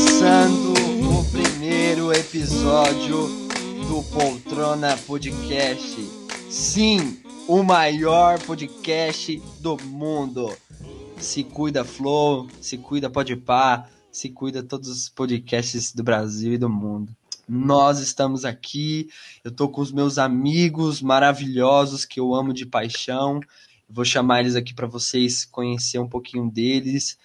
Começando o primeiro episódio do Poltrona Podcast. Sim, o maior podcast do mundo. Se cuida Flow, se cuida Podpah, se cuida todos os podcasts do Brasil e do mundo. Nós estamos aqui, eu tô com os meus amigos maravilhosos que eu amo de paixão. Vou chamar eles aqui para vocês conhecer um pouquinho deles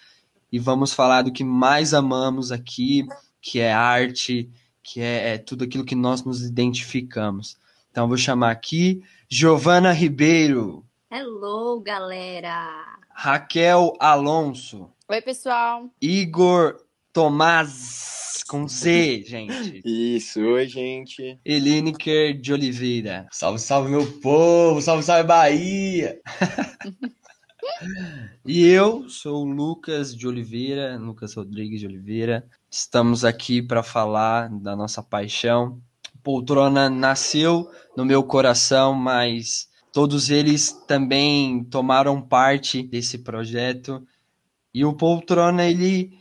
e vamos falar do que mais amamos aqui, que é arte, que é, é tudo aquilo que nós nos identificamos. Então vou chamar aqui Giovana Ribeiro. Hello, galera. Raquel Alonso. Oi, pessoal. Igor Tomás com Z, gente. Isso, oi, gente. Elineker de Oliveira. Salve, salve, meu povo. Salve, salve, Bahia. e eu sou o Lucas de Oliveira, Lucas Rodrigues de Oliveira. Estamos aqui para falar da nossa paixão. Poltrona nasceu no meu coração, mas todos eles também tomaram parte desse projeto. E o Poltrona ele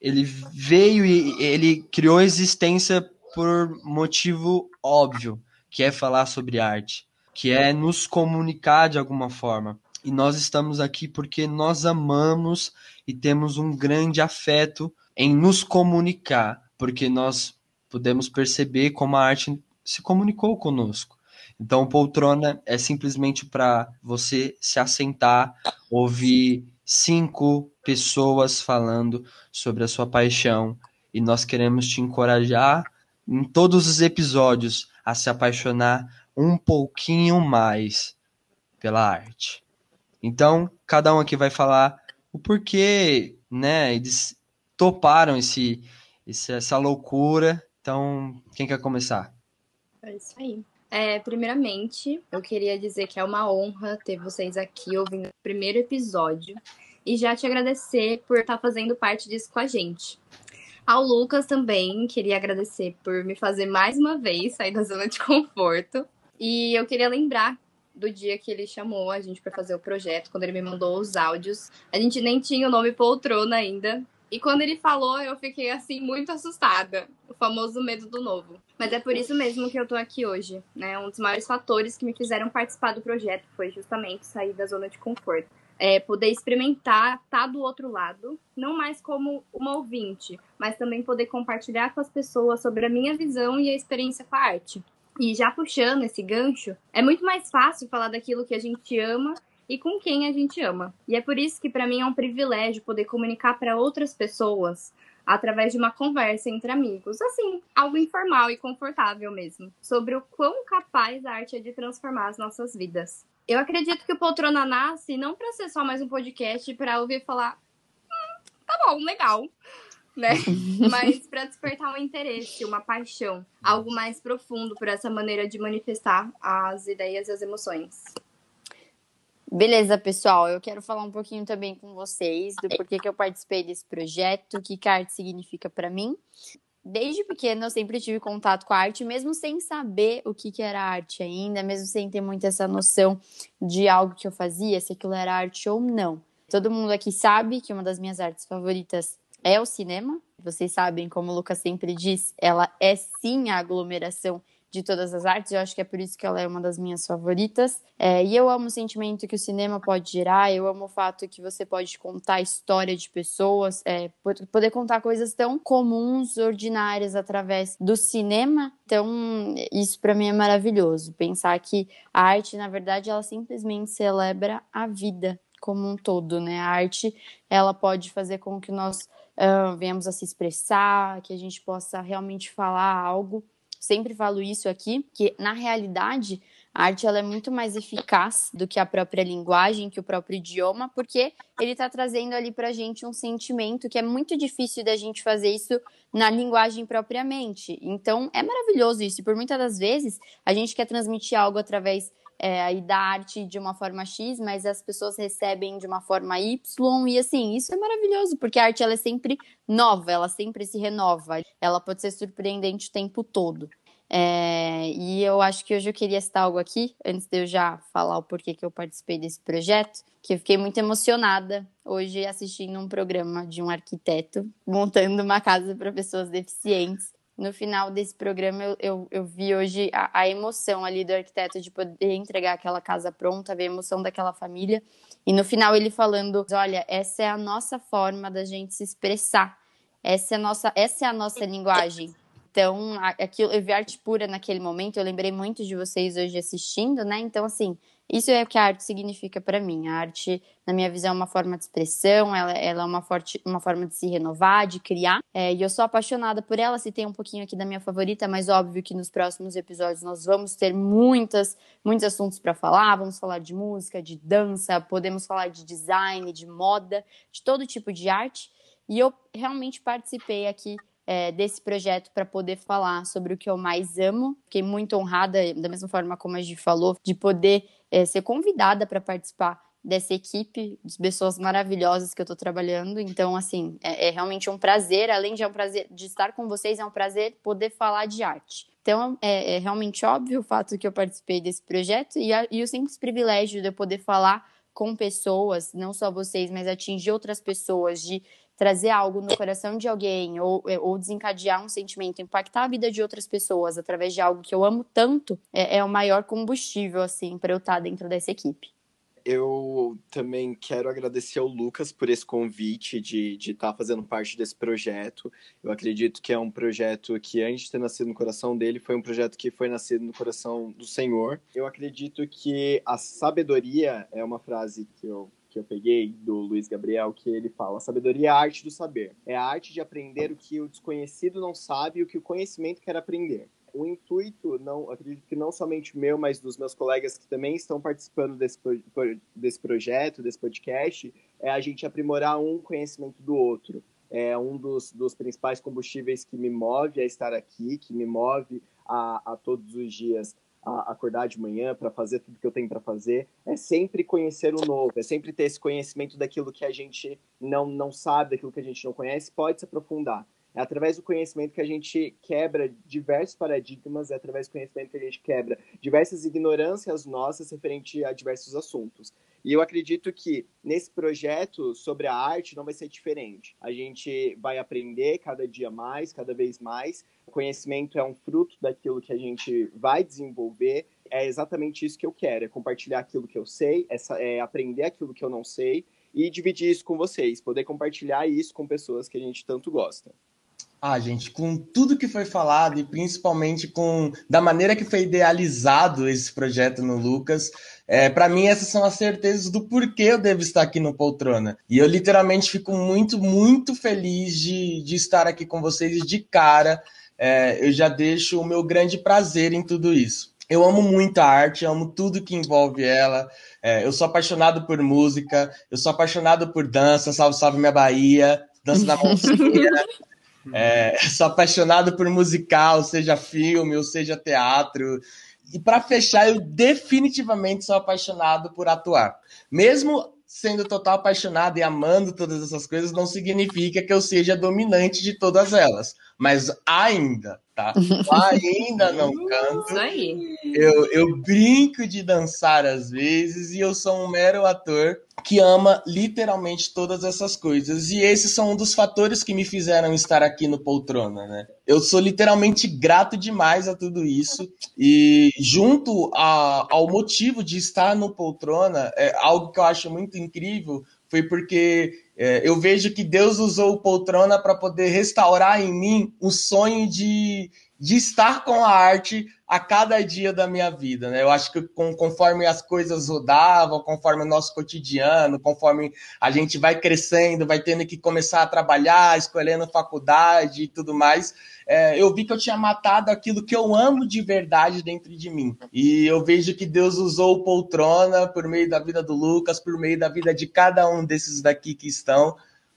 ele veio e ele criou existência por motivo óbvio, que é falar sobre arte, que é nos comunicar de alguma forma. E nós estamos aqui porque nós amamos e temos um grande afeto em nos comunicar, porque nós podemos perceber como a arte se comunicou conosco. Então, poltrona é simplesmente para você se assentar, ouvir cinco pessoas falando sobre a sua paixão e nós queremos te encorajar em todos os episódios a se apaixonar um pouquinho mais pela arte. Então, cada um aqui vai falar o porquê, né? Eles toparam esse, esse essa loucura. Então, quem quer começar? É isso aí. É, primeiramente, eu queria dizer que é uma honra ter vocês aqui ouvindo o primeiro episódio e já te agradecer por estar fazendo parte disso com a gente. Ao Lucas também, queria agradecer por me fazer mais uma vez sair da zona de conforto. E eu queria lembrar do dia que ele chamou a gente para fazer o projeto, quando ele me mandou os áudios. A gente nem tinha o nome poltrona ainda. E quando ele falou, eu fiquei assim muito assustada. O famoso medo do novo. Mas é por isso mesmo que eu tô aqui hoje, né? Um dos maiores fatores que me fizeram participar do projeto foi justamente sair da zona de conforto. É, poder experimentar, tá do outro lado, não mais como uma ouvinte, mas também poder compartilhar com as pessoas sobre a minha visão e a experiência com a arte. E já puxando esse gancho, é muito mais fácil falar daquilo que a gente ama e com quem a gente ama. E é por isso que para mim é um privilégio poder comunicar para outras pessoas através de uma conversa entre amigos, assim, algo informal e confortável mesmo, sobre o quão capaz a arte é de transformar as nossas vidas. Eu acredito que o Poltrona nasce não para ser só mais um podcast para ouvir falar, hum, tá bom, legal, né? Mas para despertar um interesse, uma paixão, algo mais profundo por essa maneira de manifestar as ideias e as emoções. Beleza, pessoal. Eu quero falar um pouquinho também com vocês do porquê que eu participei desse projeto, o que, a arte significa para mim. Desde pequena eu sempre tive contato com a arte, mesmo sem saber o que, que era arte ainda, mesmo sem ter muito essa noção de algo que eu fazia, se aquilo era arte ou não. Todo mundo aqui sabe que uma das minhas artes favoritas é o cinema. Vocês sabem, como o Lucas sempre diz, ela é sim a aglomeração de todas as artes, eu acho que é por isso que ela é uma das minhas favoritas. É, e eu amo o sentimento que o cinema pode gerar, eu amo o fato que você pode contar a história de pessoas, é, poder contar coisas tão comuns, ordinárias através do cinema. Então, isso para mim é maravilhoso. Pensar que a arte, na verdade, ela simplesmente celebra a vida como um todo, né? A arte, ela pode fazer com que nós uh, venhamos a se expressar, que a gente possa realmente falar algo sempre falo isso aqui, que na realidade a arte ela é muito mais eficaz do que a própria linguagem, que o próprio idioma, porque ele está trazendo ali para a gente um sentimento que é muito difícil da gente fazer isso na linguagem propriamente. Então é maravilhoso isso. E por muitas das vezes a gente quer transmitir algo através é, aí da arte de uma forma X, mas as pessoas recebem de uma forma Y, e assim, isso é maravilhoso, porque a arte ela é sempre nova, ela sempre se renova, ela pode ser surpreendente o tempo todo. É, e eu acho que hoje eu queria citar algo aqui, antes de eu já falar o porquê que eu participei desse projeto, que eu fiquei muito emocionada hoje assistindo um programa de um arquiteto montando uma casa para pessoas deficientes. No final desse programa, eu, eu, eu vi hoje a, a, emoção ali do arquiteto de poder entregar aquela casa pronta, ver a emoção daquela família. E no final, ele falando: olha, essa é a nossa forma da gente se expressar, essa é a nossa, essa é a nossa linguagem. Então, aquilo, eu vi arte pura naquele momento, eu lembrei muito de vocês hoje assistindo, né? Então, assim, isso é o que a arte significa para mim. A arte, na minha visão, é uma forma de expressão, ela, ela é uma, forte, uma forma de se renovar, de criar. É, e eu sou apaixonada por ela. Tem um pouquinho aqui da minha favorita, mas óbvio que nos próximos episódios nós vamos ter muitas, muitos assuntos para falar. Vamos falar de música, de dança, podemos falar de design, de moda, de todo tipo de arte. E eu realmente participei aqui é, desse projeto para poder falar sobre o que eu mais amo. Fiquei muito honrada, da mesma forma como a gente falou, de poder é, ser convidada para participar dessa equipe, de pessoas maravilhosas que eu estou trabalhando. Então, assim, é, é, realmente um prazer, além de é um prazer de estar com vocês, é um prazer poder falar de arte. Então, é, é realmente óbvio o fato que eu participei desse projeto e, a, e o simples privilégio de eu poder falar com pessoas, não só vocês, mas atingir outras pessoas, de trazer algo no coração de alguém ou, é, ou desencadear um sentimento, impactar a vida de outras pessoas através de algo que eu amo tanto, é, é o maior combustível, assim, para eu estar dentro dessa equipe. Eu também quero agradecer ao Lucas por esse convite de estar tá fazendo parte desse projeto. Eu acredito que é um projeto que, antes de ter nascido no coração dele, foi um projeto que foi nascido no coração do Senhor. Eu acredito que a sabedoria é uma frase que eu que eu peguei do Luiz Gabriel, que ele fala: sabedoria é a arte do saber. É a arte de aprender o que o desconhecido não sabe e o que o conhecimento quer aprender. O intuito, não, acredito que não somente meu, mas dos meus colegas que também estão participando desse, desse projeto, desse podcast, é a gente aprimorar um conhecimento do outro. É um dos, dos principais combustíveis que me move a estar aqui, que me move a, a todos os dias a acordar de manhã para fazer tudo que eu tenho para fazer, é sempre conhecer o novo, é sempre ter esse conhecimento daquilo que a gente não, não sabe, daquilo que a gente não conhece, pode se aprofundar. É através do conhecimento que a gente quebra diversos paradigmas, é através do conhecimento que a gente quebra diversas ignorâncias nossas referente a diversos assuntos. E eu acredito que nesse projeto sobre a arte não vai ser diferente. A gente vai aprender cada dia mais, cada vez mais. O conhecimento é um fruto daquilo que a gente vai desenvolver. É exatamente isso que eu quero: é compartilhar aquilo que eu sei, é, aprender aquilo que eu não sei e dividir isso com vocês, poder compartilhar isso com pessoas que a gente tanto gosta. Ah, gente, com tudo que foi falado e principalmente com da maneira que foi idealizado esse projeto no Lucas, é, para mim essas são as certezas do porquê eu devo estar aqui no Poltrona. E eu literalmente fico muito, muito feliz de, de estar aqui com vocês de cara. É, eu já deixo o meu grande prazer em tudo isso. Eu amo muito a arte, amo tudo que envolve ela. É, eu sou apaixonado por música, eu sou apaixonado por dança, salve, salve minha Bahia, dança da mãozinha. É, sou apaixonado por musical, seja filme ou seja teatro. E para fechar, eu definitivamente sou apaixonado por atuar. Mesmo sendo total apaixonado e amando todas essas coisas, não significa que eu seja dominante de todas elas. Mas ainda, tá? ainda não canto. Isso aí. Eu, eu brinco de dançar às vezes e eu sou um mero ator que ama literalmente todas essas coisas. E esses são um dos fatores que me fizeram estar aqui no Poltrona, né? Eu sou literalmente grato demais a tudo isso. E junto a, ao motivo de estar no Poltrona, é algo que eu acho muito incrível foi porque é, eu vejo que Deus usou o poltrona para poder restaurar em mim o sonho de, de estar com a arte a cada dia da minha vida. Né? Eu acho que com, conforme as coisas rodavam, conforme o nosso cotidiano, conforme a gente vai crescendo, vai tendo que começar a trabalhar, escolhendo faculdade e tudo mais, é, eu vi que eu tinha matado aquilo que eu amo de verdade dentro de mim. E eu vejo que Deus usou poltrona por meio da vida do Lucas, por meio da vida de cada um desses daqui que estão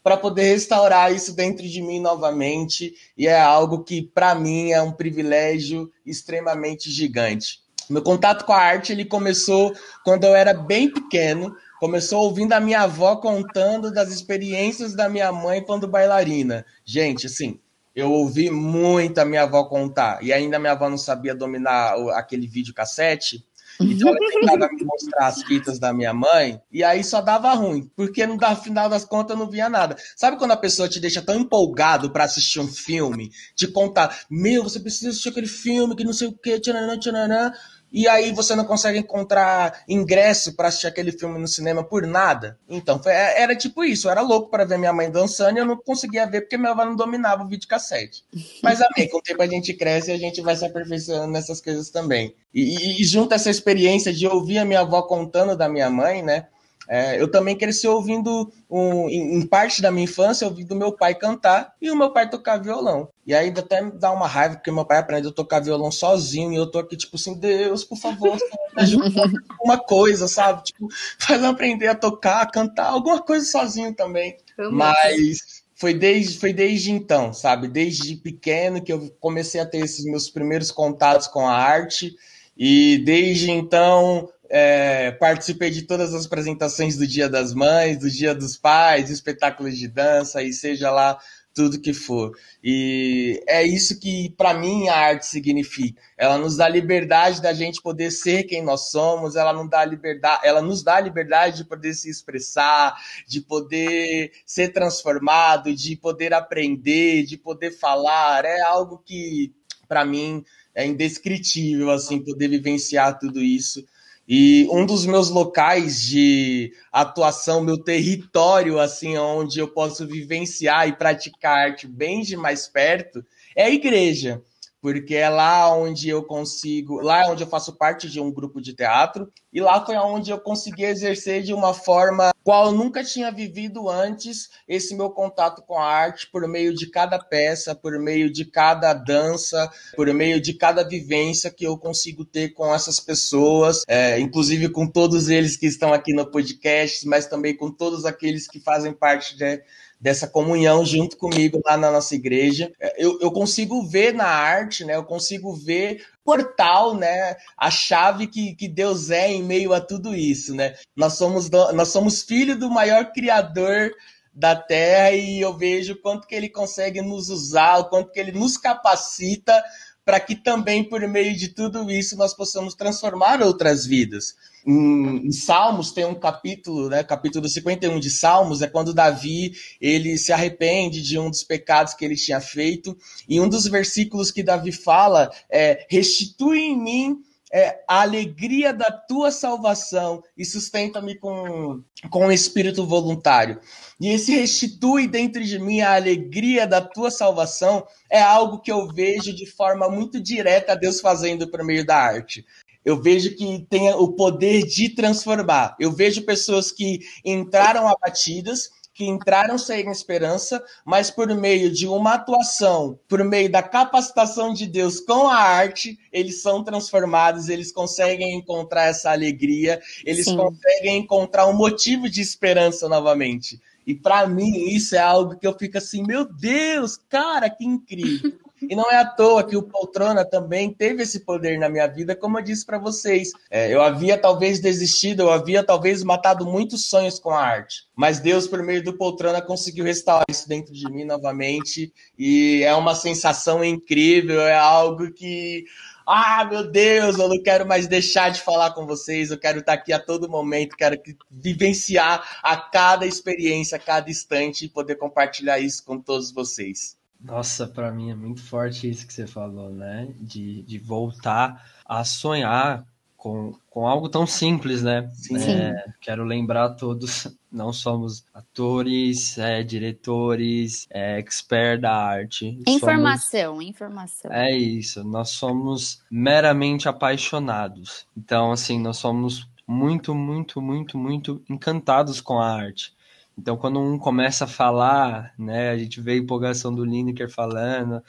para poder restaurar isso dentro de mim novamente, e é algo que para mim é um privilégio extremamente gigante. Meu contato com a arte ele começou quando eu era bem pequeno, começou ouvindo a minha avó contando das experiências da minha mãe quando bailarina. Gente, assim, eu ouvi muito a minha avó contar. E ainda minha avó não sabia dominar aquele videocassete. Então ela tentava mostrar as fitas da minha mãe, e aí só dava ruim, porque no final das contas eu não via nada. Sabe quando a pessoa te deixa tão empolgado para assistir um filme, te contar, meu, você precisa assistir aquele filme que não sei o que, tchananã, tchananã, e aí você não consegue encontrar ingresso para assistir aquele filme no cinema por nada. Então, foi, é, era tipo isso, eu era louco para ver minha mãe dançando e eu não conseguia ver porque minha avó não dominava o videocassete. Mas amém, com o tempo a gente cresce e a gente vai se aperfeiçoando nessas coisas também. E, e, e junto essa experiência de ouvir a minha avó contando da minha mãe, né? É, eu também cresci ouvindo, um, em, parte da minha infância, ouvindo meu pai cantar e o meu pai tocar violão. E ainda até me dá uma raiva, porque meu pai aprendeu a tocar violão sozinho e eu tô aqui, tipo assim, Deus, por favor, me ajuda uma coisa, sabe? Tipo, faz eu aprender a tocar, a cantar, alguma coisa sozinho também. Mas foi desde, foi desde então, sabe? Desde pequeno que eu comecei a ter esses meus primeiros contatos com a arte. E desde então é, participei de todas as apresentações do Dia das Mães, do Dia dos Pais, espetáculos de dança e seja lá tudo que for. E é isso que, para mim, a arte significa. Ela nos dá liberdade da gente poder ser quem nós somos, ela, não dá liberdade, ela nos dá liberdade de poder se expressar, de poder ser transformado, de poder aprender, de poder falar. É algo que, para mim, é indescritível, assim, poder vivenciar tudo isso. E um dos meus locais de atuação, meu território, assim, onde eu posso vivenciar e praticar arte bem de mais perto, é a igreja porque é lá onde eu consigo, lá é onde eu faço parte de um grupo de teatro, e lá foi onde eu consegui exercer de uma forma qual eu nunca tinha vivido antes esse meu contato com a arte por meio de cada peça, por meio de cada dança, por meio de cada vivência que eu consigo ter com essas pessoas, é, inclusive com todos eles que estão aqui no podcast, mas também com todos aqueles que fazem parte de dessa comunhão junto comigo lá na nossa igreja. Eu, eu consigo ver na arte, né? Eu consigo ver portal, né? A chave que, que Deus é em meio a tudo isso, né? Nós somos, nós somos filho do maior criador da terra e eu vejo quanto que ele consegue nos usar, o quanto que ele nos capacita para que também por meio de tudo isso nós possamos transformar outras vidas. Em, Salmos tem um capítulo, né, capítulo 51 de Salmos, é quando Davi ele se arrepende de um dos pecados que ele tinha feito, e um dos versículos que Davi fala é: restitui em mim é, a alegria da tua salvação e sustenta-me com, com um espírito voluntário. E esse restitui dentro de mim a alegria da tua salvação é algo que eu vejo de forma muito direta Deus fazendo por meio da arte eu vejo que tem o poder de transformar. Eu vejo pessoas que entraram abatidas, que entraram sem esperança, mas por meio de uma atuação, por meio da capacitação de Deus com a arte, eles são transformados, eles conseguem encontrar essa alegria, eles Sim. conseguem encontrar um motivo de esperança novamente. E para mim isso é algo que eu fico assim, meu Deus, cara, que incrível. E não é à toa que o Poltrona também teve esse poder na minha vida, como eu disse para vocês. É, eu havia talvez desistido, eu havia talvez matado muitos sonhos com a arte. Mas Deus, por meio do Poltrona, conseguiu restaurar isso dentro de mim novamente. E é uma sensação incrível, é algo que. Ah, meu Deus, eu não quero mais deixar de falar com vocês, eu quero estar aqui a todo momento, quero vivenciar a cada experiência, a cada instante e poder compartilhar isso com todos vocês. Nossa, para mim é muito forte isso que você falou, né? De, de voltar a sonhar com, com algo tão simples, né? Sim. É, quero lembrar a todos, não somos atores, é, diretores, é, expert da arte. Informação, somos... informação. É isso, nós somos meramente apaixonados. Então, assim, nós somos muito, muito, muito, muito encantados com a arte. Então, quando um começa a falar, né, a gente vê a empolgação do Lineker falando,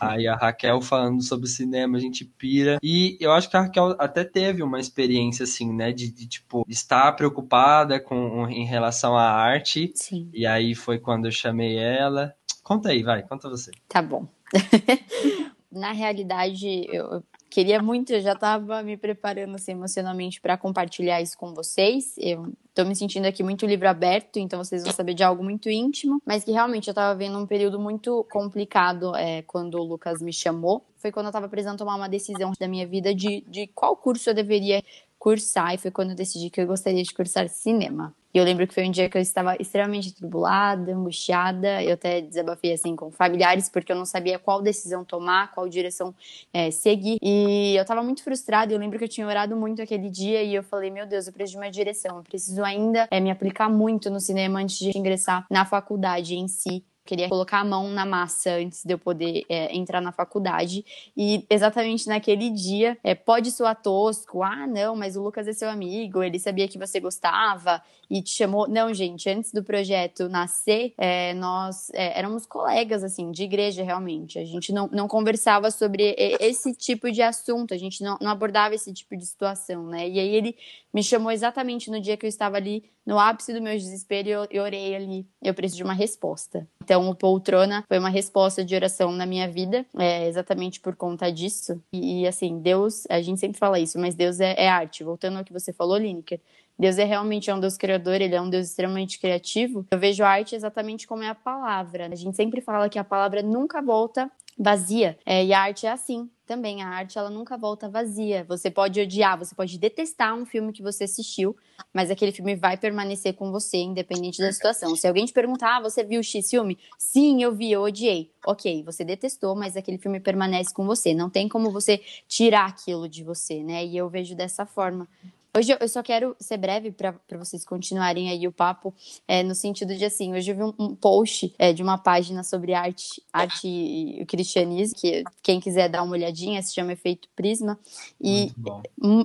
aí a Raquel falando sobre cinema, a gente pira. E eu acho que a Raquel até teve uma experiência, assim, né, de, de tipo, estar preocupada com, em relação à arte. Sim. E aí foi quando eu chamei ela. Conta aí, vai, conta você. Tá bom. Na realidade, eu queria muito, eu já estava me preparando assim, emocionalmente para compartilhar isso com vocês. Eu estou me sentindo aqui muito livro aberto, então vocês vão saber de algo muito íntimo, mas que realmente eu estava vendo um período muito complicado é, quando o Lucas me chamou. Foi quando eu estava precisando tomar uma decisão da minha vida de, de qual curso eu deveria cursar, e foi quando eu decidi que eu gostaria de cursar cinema. E eu lembro que foi um dia que eu estava extremamente tribulada, angustiada. Eu até desabafei assim com familiares, porque eu não sabia qual decisão tomar, qual direção é, seguir. E eu estava muito frustrada. Eu lembro que eu tinha orado muito aquele dia e eu falei: Meu Deus, eu preciso de uma direção. Eu preciso ainda é, me aplicar muito no cinema antes de ingressar na faculdade em si queria colocar a mão na massa antes de eu poder é, entrar na faculdade. E exatamente naquele dia, é, pode soar tosco, ah, não, mas o Lucas é seu amigo, ele sabia que você gostava e te chamou. Não, gente, antes do projeto nascer, é, nós é, éramos colegas, assim, de igreja, realmente. A gente não, não conversava sobre esse tipo de assunto, a gente não, não abordava esse tipo de situação, né? E aí ele me chamou exatamente no dia que eu estava ali no ápice do meu desespero e eu, eu orei ali. Eu preciso de uma resposta. Então, o Poltrona foi uma resposta de oração na minha vida, é, exatamente por conta disso. E, e, assim, Deus, a gente sempre fala isso, mas Deus é, é arte. Voltando ao que você falou, Lineker, Deus é realmente é um Deus criador, ele é um Deus extremamente criativo. Eu vejo a arte exatamente como é a palavra. A gente sempre fala que a palavra nunca volta vazia. É, e a arte é assim também. A arte ela nunca volta vazia. Você pode odiar, você pode detestar um filme que você assistiu, mas aquele filme vai permanecer com você, independente da situação. Se alguém te perguntar, ah, você viu X filme? Sim, eu vi, eu odiei. Ok, você detestou, mas aquele filme permanece com você. Não tem como você tirar aquilo de você, né? E eu vejo dessa forma. Hoje eu só quero ser breve para vocês continuarem aí o papo, é, no sentido de assim, hoje eu vi um, um post é, de uma página sobre arte, arte e cristianismo, que quem quiser dar uma olhadinha, se chama Efeito Prisma, e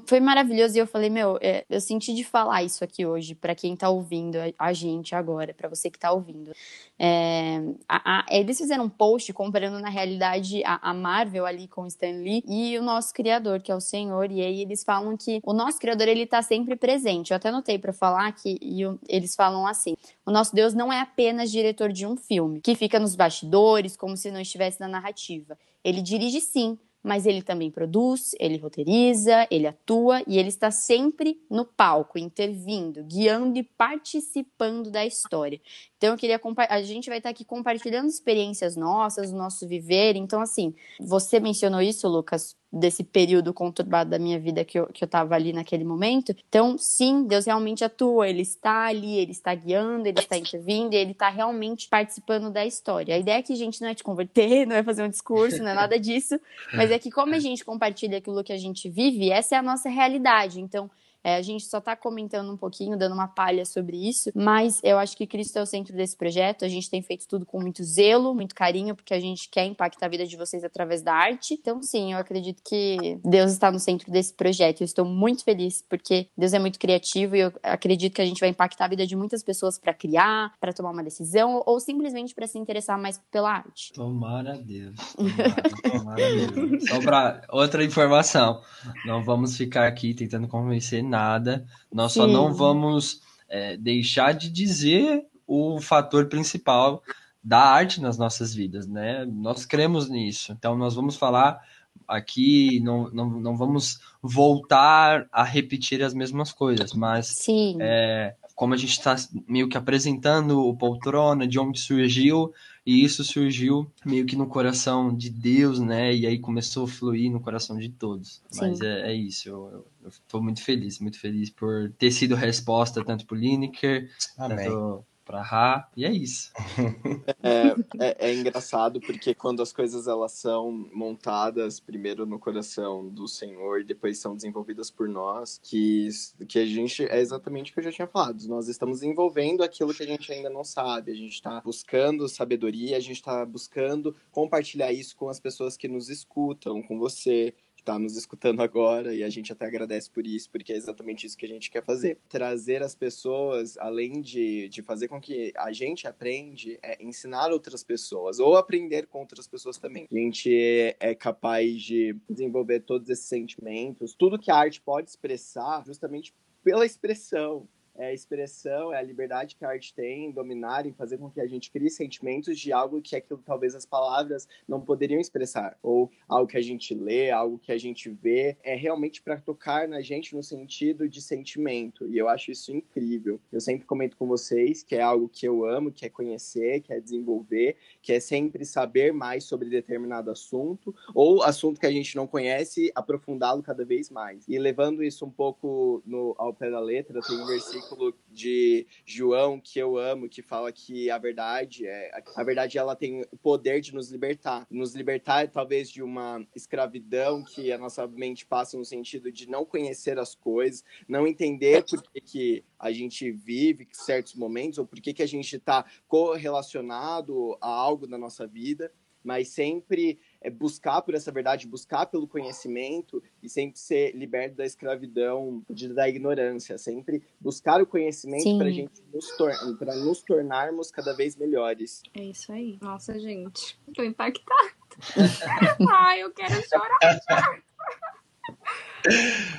foi maravilhoso e eu falei, meu, é, eu senti de falar isso aqui hoje para quem está ouvindo a, gente agora, para você que está ouvindo. É, a, a, eles fizeram um post comparando na realidade a, a Marvel ali com Stan Lee e o nosso criador, que é o Senhor, e aí eles falam que o nosso criador ele está sempre presente. Eu até notei para falar que eles falam assim: o nosso Deus não é apenas diretor de um filme, que fica nos bastidores, como se não estivesse na narrativa. Ele dirige sim, mas ele também produz, ele roteiriza, ele atua e ele está sempre no palco, intervindo, guiando e participando da história. Então eu queria a gente vai estar aqui compartilhando experiências nossas, o nosso viver. Então assim, você mencionou isso, Lucas, desse período conturbado da minha vida que eu, que eu tava ali naquele momento. Então, sim, Deus realmente atua, ele está ali, ele está guiando, ele está intervindo, ele está realmente participando da história. A ideia é que a gente não é te converter, não é fazer um discurso, não é nada disso, mas é que como a gente compartilha aquilo que a gente vive, essa é a nossa realidade. Então, é, a gente só está comentando um pouquinho, dando uma palha sobre isso, mas eu acho que Cristo é o centro desse projeto. A gente tem feito tudo com muito zelo, muito carinho, porque a gente quer impactar a vida de vocês através da arte. Então, sim, eu acredito que Deus está no centro desse projeto. Eu estou muito feliz, porque Deus é muito criativo e eu acredito que a gente vai impactar a vida de muitas pessoas para criar, para tomar uma decisão ou simplesmente para se interessar mais pela arte. Tomara Deus. Tomara, tomara Deus. Só para outra informação, não vamos ficar aqui tentando convencer nada. Nós Sim. só não vamos é, deixar de dizer o fator principal da arte nas nossas vidas, né? Nós cremos nisso. Então, nós vamos falar aqui, não, não, não vamos voltar a repetir as mesmas coisas, mas é, como a gente está meio que apresentando o poltrona, de onde surgiu, e isso surgiu meio que no coração de Deus, né? E aí começou a fluir no coração de todos. Sim. Mas é, é isso, eu, estou muito feliz, muito feliz por ter sido resposta tanto para o Lineker, tanto para Ra, e é isso. É, é, é, engraçado porque quando as coisas elas são montadas primeiro no coração do Senhor depois são desenvolvidas por nós, que, que a gente é exatamente o que eu já tinha falado. Nós estamos envolvendo aquilo que a gente ainda não sabe, a gente está buscando sabedoria, a gente está buscando compartilhar isso com as pessoas que nos escutam, com você, está nos escutando agora e a gente até agradece por isso, porque é exatamente isso que a gente quer fazer. Trazer as pessoas, além de, de fazer com que a gente aprende, é ensinar outras pessoas ou aprender com outras pessoas também. A gente é, é capaz de desenvolver todos esses sentimentos, tudo que a arte pode expressar justamente pela expressão é a expressão, é a liberdade que a arte tem em dominar, em fazer com que a gente crie sentimentos de algo que aquilo talvez as palavras não poderiam expressar, ou algo que a gente lê, algo que a gente vê, é realmente para tocar na gente no sentido de sentimento. E eu acho isso incrível. Eu sempre comento com vocês que é algo que eu amo, que é conhecer, que é desenvolver, que é sempre saber mais sobre determinado assunto, ou assunto que a gente não conhece, aprofundá-lo cada vez mais. E levando isso um pouco no, ao pé da letra, tem um versículo de João que eu amo, que fala que a verdade é a verdade ela tem o poder de nos libertar, nos libertar talvez de uma escravidão que a nossa mente passa no sentido de não conhecer as coisas, não entender por que, que a gente vive certos momentos ou por que, que a gente está correlacionado a algo na nossa vida, mas sempre é buscar por essa verdade, buscar pelo conhecimento e sempre ser liberto da escravidão, de, da ignorância, sempre buscar o conhecimento para gente nos, tor para nos tornarmos cada vez melhores. É isso aí. Nossa, gente, tô impactada. Ai, eu quero chorar.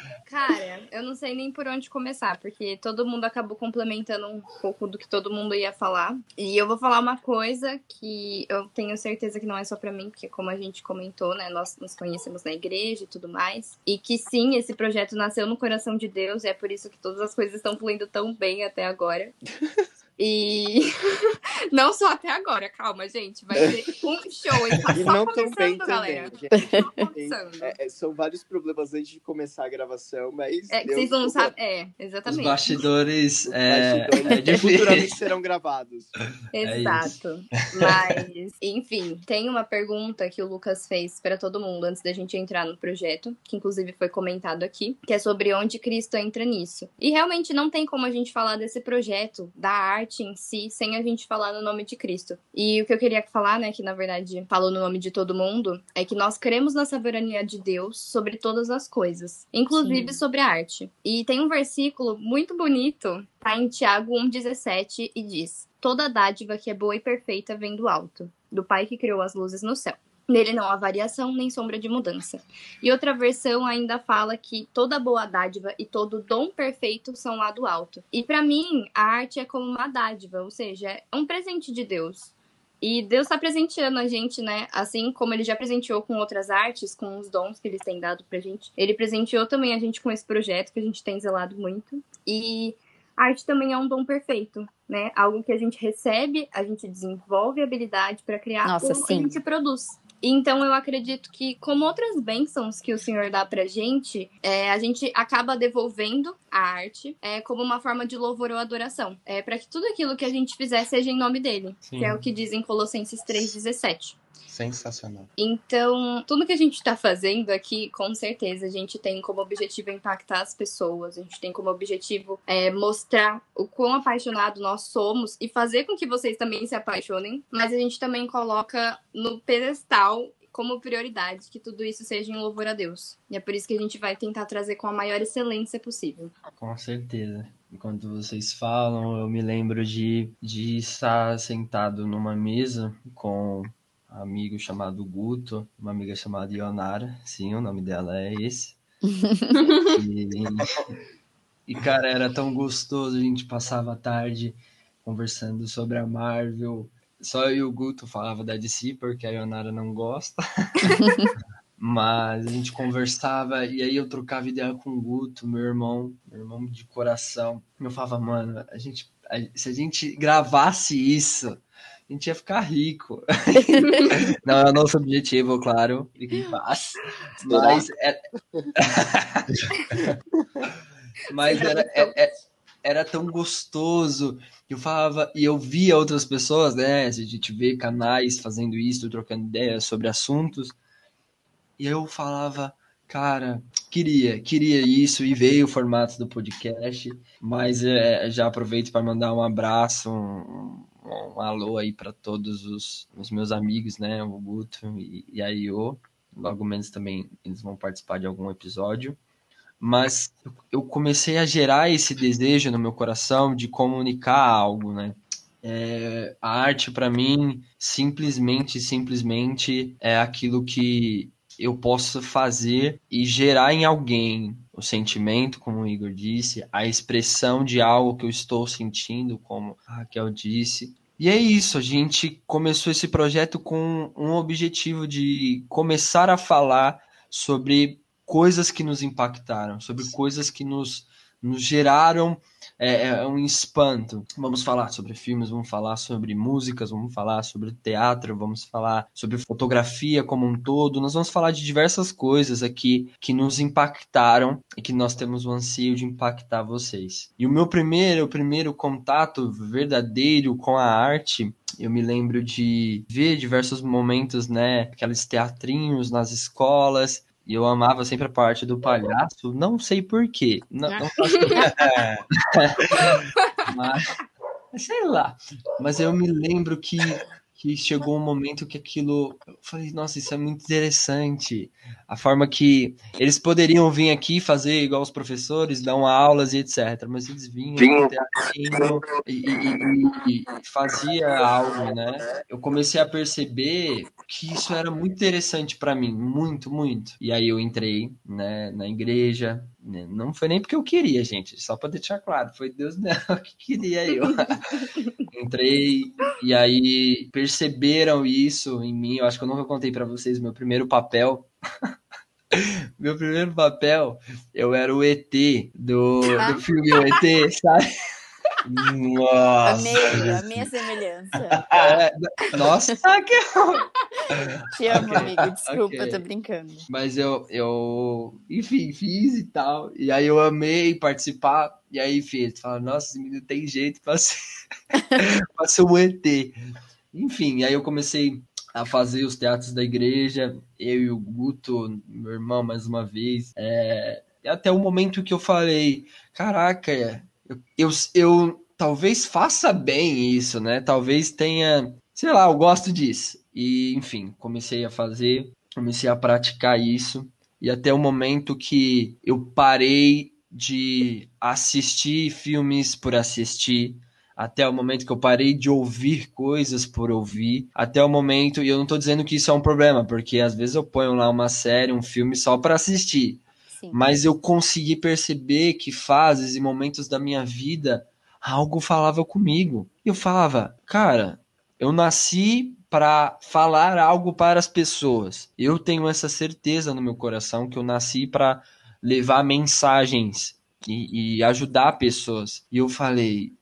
Cara, eu não sei nem por onde começar, porque todo mundo acabou complementando um pouco do que todo mundo ia falar. E eu vou falar uma coisa que eu tenho certeza que não é só para mim, porque como a gente comentou, né, nós nos conhecemos na igreja e tudo mais, e que sim, esse projeto nasceu no coração de Deus, e é por isso que todas as coisas estão fluindo tão bem até agora. E não só até agora, calma, gente. Vai ser um show, hein? Tá e só não começando, galera. também. Tá começando. É, é, são vários problemas antes de começar a gravação, mas. É que vocês não sabem. É, Os exatamente. bastidores Os é, bastidores é futuramente serão gravados. É Exato. Mas, enfim, tem uma pergunta que o Lucas fez para todo mundo antes da gente entrar no projeto, que inclusive foi comentado aqui, que é sobre onde Cristo entra nisso. E realmente não tem como a gente falar desse projeto, da arte em si, sem a gente falar no nome de Cristo. E o que eu queria falar, né, que na verdade falou no nome de todo mundo, é que nós cremos na soberania de Deus sobre todas as coisas, inclusive sobre a arte. E tem um versículo muito bonito, tá em Tiago 1,17 e diz: Toda dádiva que é boa e perfeita vem do alto, do Pai que criou as luzes no céu. Nele não há variação nem sombra de mudança. E outra versão ainda fala que toda boa dádiva e todo dom perfeito são lá do alto. E para mim, a arte é como uma dádiva, ou seja, é um presente de Deus. E Deus está presenteando a gente, né? Assim como ele já presenteou com outras artes, com os dons que eles têm dado pra gente. Ele presenteou também a gente com esse projeto que a gente tem zelado muito. E a arte também é um dom perfeito, né? Algo que a gente recebe, a gente desenvolve habilidade para criar Nossa, ou a sim. gente produz. Então eu acredito que, como outras bênçãos que o Senhor dá pra gente, é, a gente acaba devolvendo a arte é, como uma forma de louvor ou adoração. É, para que tudo aquilo que a gente fizer seja em nome dele. Sim. Que é o que diz em Colossenses 3,17. Sensacional. Então, tudo que a gente está fazendo aqui, com certeza, a gente tem como objetivo impactar as pessoas, a gente tem como objetivo é, mostrar o quão apaixonado nós somos e fazer com que vocês também se apaixonem, mas a gente também coloca no pedestal como prioridade que tudo isso seja em louvor a Deus. E é por isso que a gente vai tentar trazer com a maior excelência possível. Com certeza. Enquanto vocês falam, eu me lembro de, de estar sentado numa mesa com um amigo chamado Guto, uma amiga chamada Ionara, sim, o nome dela é esse. e, e, cara, era tão gostoso, a gente passava a tarde conversando sobre a Marvel. Só eu e o Guto falava da DC, porque a Ionara não gosta. Mas a gente conversava e aí eu trocava ideia com o Guto, meu irmão, meu irmão de coração. Eu falava, mano, a gente, a- se a gente gravasse isso, a gente ia ficar rico. Não é o nosso objetivo, claro, fique em paz. Mas, é... Mas era, é- é- era tão gostoso. Eu falava, e eu via outras pessoas, né? A gente vê canais fazendo isso, trocando ideias sobre assuntos. E eu falava, cara, queria, queria isso, e veio o formato do podcast, mas é, já aproveito para mandar um abraço, um, um, alô aí para todos os, os meus amigos, né, o Guto e, e a Io, logo menos também eles vão participar de algum episódio, mas eu comecei a gerar esse desejo no meu coração de comunicar algo, né, é, a arte para mim simplesmente, simplesmente é aquilo que eu posso fazer e gerar em alguém o sentimento, como o Igor disse, a expressão de algo que eu estou sentindo, como a Raquel disse. E é isso, a gente começou esse projeto com um objetivo de começar a falar sobre coisas que nos impactaram, sobre coisas que nos, nos geraram é, é, um espanto. Vamos falar sobre filmes, vamos falar sobre músicas, vamos falar sobre teatro, vamos falar sobre fotografia como um todo. Nós vamos falar de diversas coisas aqui que nos impactaram e que nós temos o anseio de impactar vocês. E o meu primeiro, o primeiro contato verdadeiro com a arte eu me lembro de ver diversos momentos, né? Aqueles teatrinhos nas escolas, e eu amava sempre a parte do palhaço, não sei porquê. Não, não faço... mas, sei lá. Mas eu me lembro que que chegou um momento que aquilo. Eu falei, nossa, isso é muito interessante. A forma que eles poderiam vir aqui fazer igual os professores, dar uma aulas e etc. Mas eles vinham e, e, e, e fazia algo, né? Eu comecei a perceber que isso era muito interessante para mim, muito, muito. E aí eu entrei, né, na igreja. Né? Não foi nem porque eu queria, gente, só para deixar claro, foi Deus não que queria eu. entrei e aí perceberam isso em mim. Eu acho que eu nunca contei para vocês meu primeiro papel. meu primeiro papel, eu era o ET do, do ah. filme O ET, sabe? Nossa. Amei, amei a semelhança. É, nossa, Te amo, amigo. Desculpa, okay. eu tô brincando. Mas eu, eu, enfim, fiz e tal. E aí eu amei participar. E aí, filho, tu fala, nossa, esse menino tem jeito pra ser, pra ser um ET. Enfim, aí eu comecei a fazer os teatros da igreja, eu e o Guto, meu irmão, mais uma vez. É, até o momento que eu falei, caraca, eu, eu, talvez faça bem isso, né? Talvez tenha, sei lá, eu gosto disso. E, enfim, comecei a fazer, comecei a praticar isso. E até o momento que eu parei de assistir filmes por assistir, até o momento que eu parei de ouvir coisas por ouvir, até o momento, e eu não estou dizendo que isso é um problema, porque às vezes eu ponho lá uma série, um filme só para assistir. Sim. Mas eu consegui perceber que fases e momentos da minha vida algo falava comigo. E eu falava, cara, eu nasci para falar algo para as pessoas. Eu tenho essa certeza no meu coração que eu nasci para levar mensagens e, e, ajudar pessoas. E eu falei,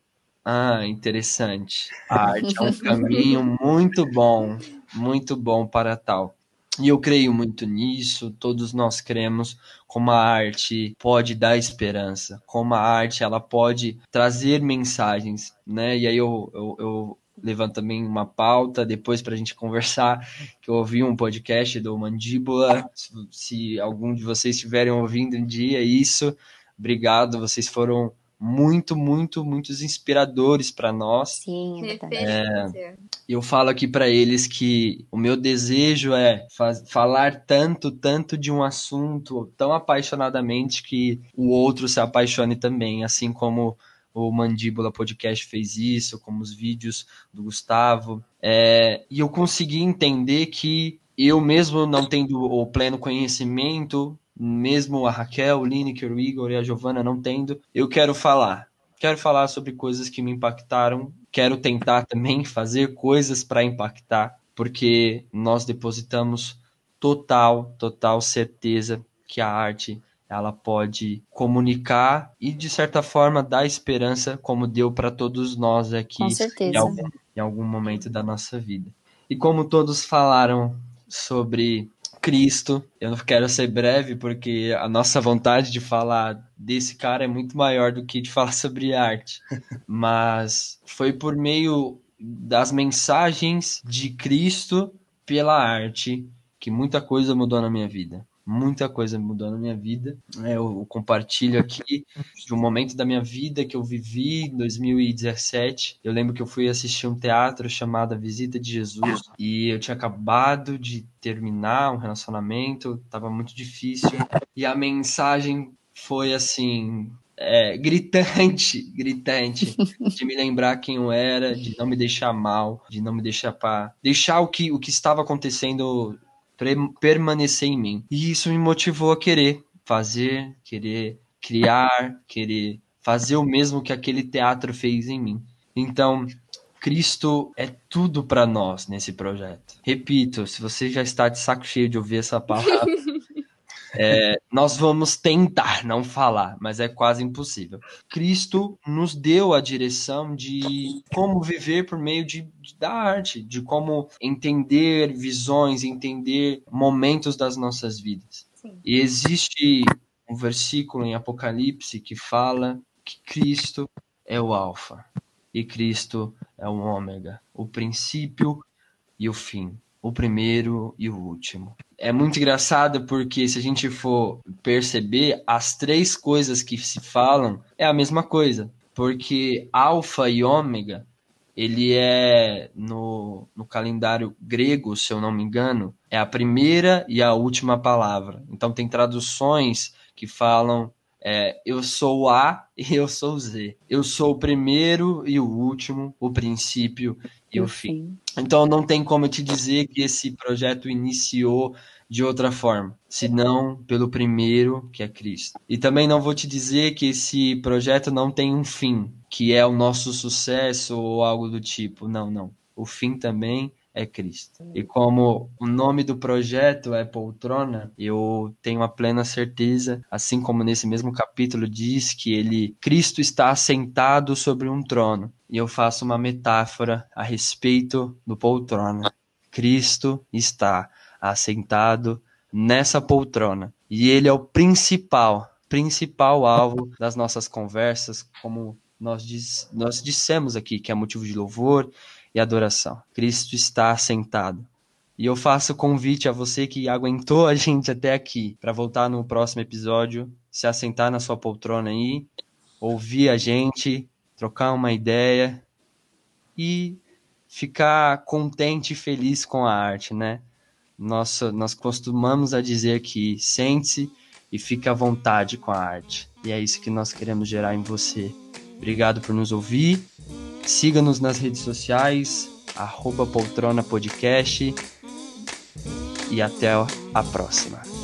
ah, interessante. A arte é um caminho muito bom, muito bom para tal. E eu creio muito nisso, todos nós cremos como a arte pode dar esperança, como a arte ela pode trazer mensagens, né? E aí eu, eu, eu levanto também uma pauta depois para a gente conversar, que eu ouvi um podcast do Mandíbula, se, algum de vocês estiverem ouvindo um dia isso, obrigado, vocês foram muito, muito, muitos inspiradores para nós. Sim, é, eu falo aqui para eles que o meu desejo é falar tanto, tanto de um assunto tão apaixonadamente que o outro se apaixone também, assim como o Mandíbula Podcast fez isso, como os vídeos do Gustavo. É, e eu consegui entender que eu mesmo não tendo o pleno conhecimento mesmo a Raquel, o Lineker, o Igor e a Giovana não tendo, eu quero falar. Quero falar sobre coisas que me impactaram, quero tentar também fazer coisas para impactar, porque nós depositamos total, total certeza que a arte ela pode comunicar e de certa forma dar esperança, como deu para todos nós aqui em algum, em algum momento da nossa vida. E como todos falaram sobre Cristo. Eu não quero ser breve porque a nossa vontade de falar desse cara é muito maior do que de falar sobre arte. Mas foi por meio das mensagens de Cristo pela arte que muita coisa mudou na minha vida muita coisa mudou na minha vida. É, eu compartilho aqui de um momento da minha vida que eu vivi em 2017. Eu lembro que eu fui assistir um teatro chamado A Visita de Jesus e eu tinha acabado de terminar um relacionamento, estava muito difícil e a mensagem foi assim. É, gritante, gritante, de me lembrar quem eu era, de não me deixar mal, de não me deixar para deixar o que, o que estava acontecendo permanecer em mim. E isso me motivou a querer fazer, querer criar, querer fazer o mesmo que aquele teatro fez em mim. Então, Cristo é tudo para nós nesse projeto. Repito, se você já está de saco cheio de ouvir essa palavra, é, nós vamos tentar não falar, mas é quase impossível. Cristo nos deu a direção de como viver por meio de, de, da arte, de como entender visões, entender momentos das nossas vidas. Sim. E existe um versículo em Apocalipse que fala que Cristo é o Alfa e Cristo é o Ômega, o princípio e o fim, o primeiro e o último. É muito engraçado porque se a gente for perceber, as três coisas que se falam é a mesma coisa, porque Alfa e Ômega ele é no, no calendário grego, se eu não me engano, é a primeira e a última palavra. Então tem traduções que falam é, eu sou A e eu sou Z. Eu sou o primeiro e o último, o princípio e o fim. Então não tem como eu te dizer que esse projeto iniciou de outra forma, senão pelo primeiro, que é Cristo. E também não vou te dizer que esse projeto não tem um fim, que é o nosso sucesso ou algo do tipo. Não, não. O fim também é Cristo. E como o nome do projeto é Poltrona, eu tenho a plena certeza, assim como nesse mesmo capítulo diz que ele Cristo está assentado sobre um trono. E eu faço uma metáfora a respeito do poltrona. Cristo está assentado nessa poltrona. E ele é o principal, principal alvo das nossas conversas, como nós, diz, nós dissemos aqui, que é motivo de louvor e adoração. Cristo está sentado. E eu faço convite a você que aguentou a gente até aqui para voltar no próximo episódio, se assentar na sua poltrona aí, ouvir a gente, trocar uma ideia e ficar contente e feliz com a arte, né? Nossa, nós costumamos a dizer que sente-se e fique à vontade com a arte. E é isso que nós queremos gerar em você. Obrigado por nos ouvir Siga-nos nas redes sociais, arroba poltrona podcast e até a próxima.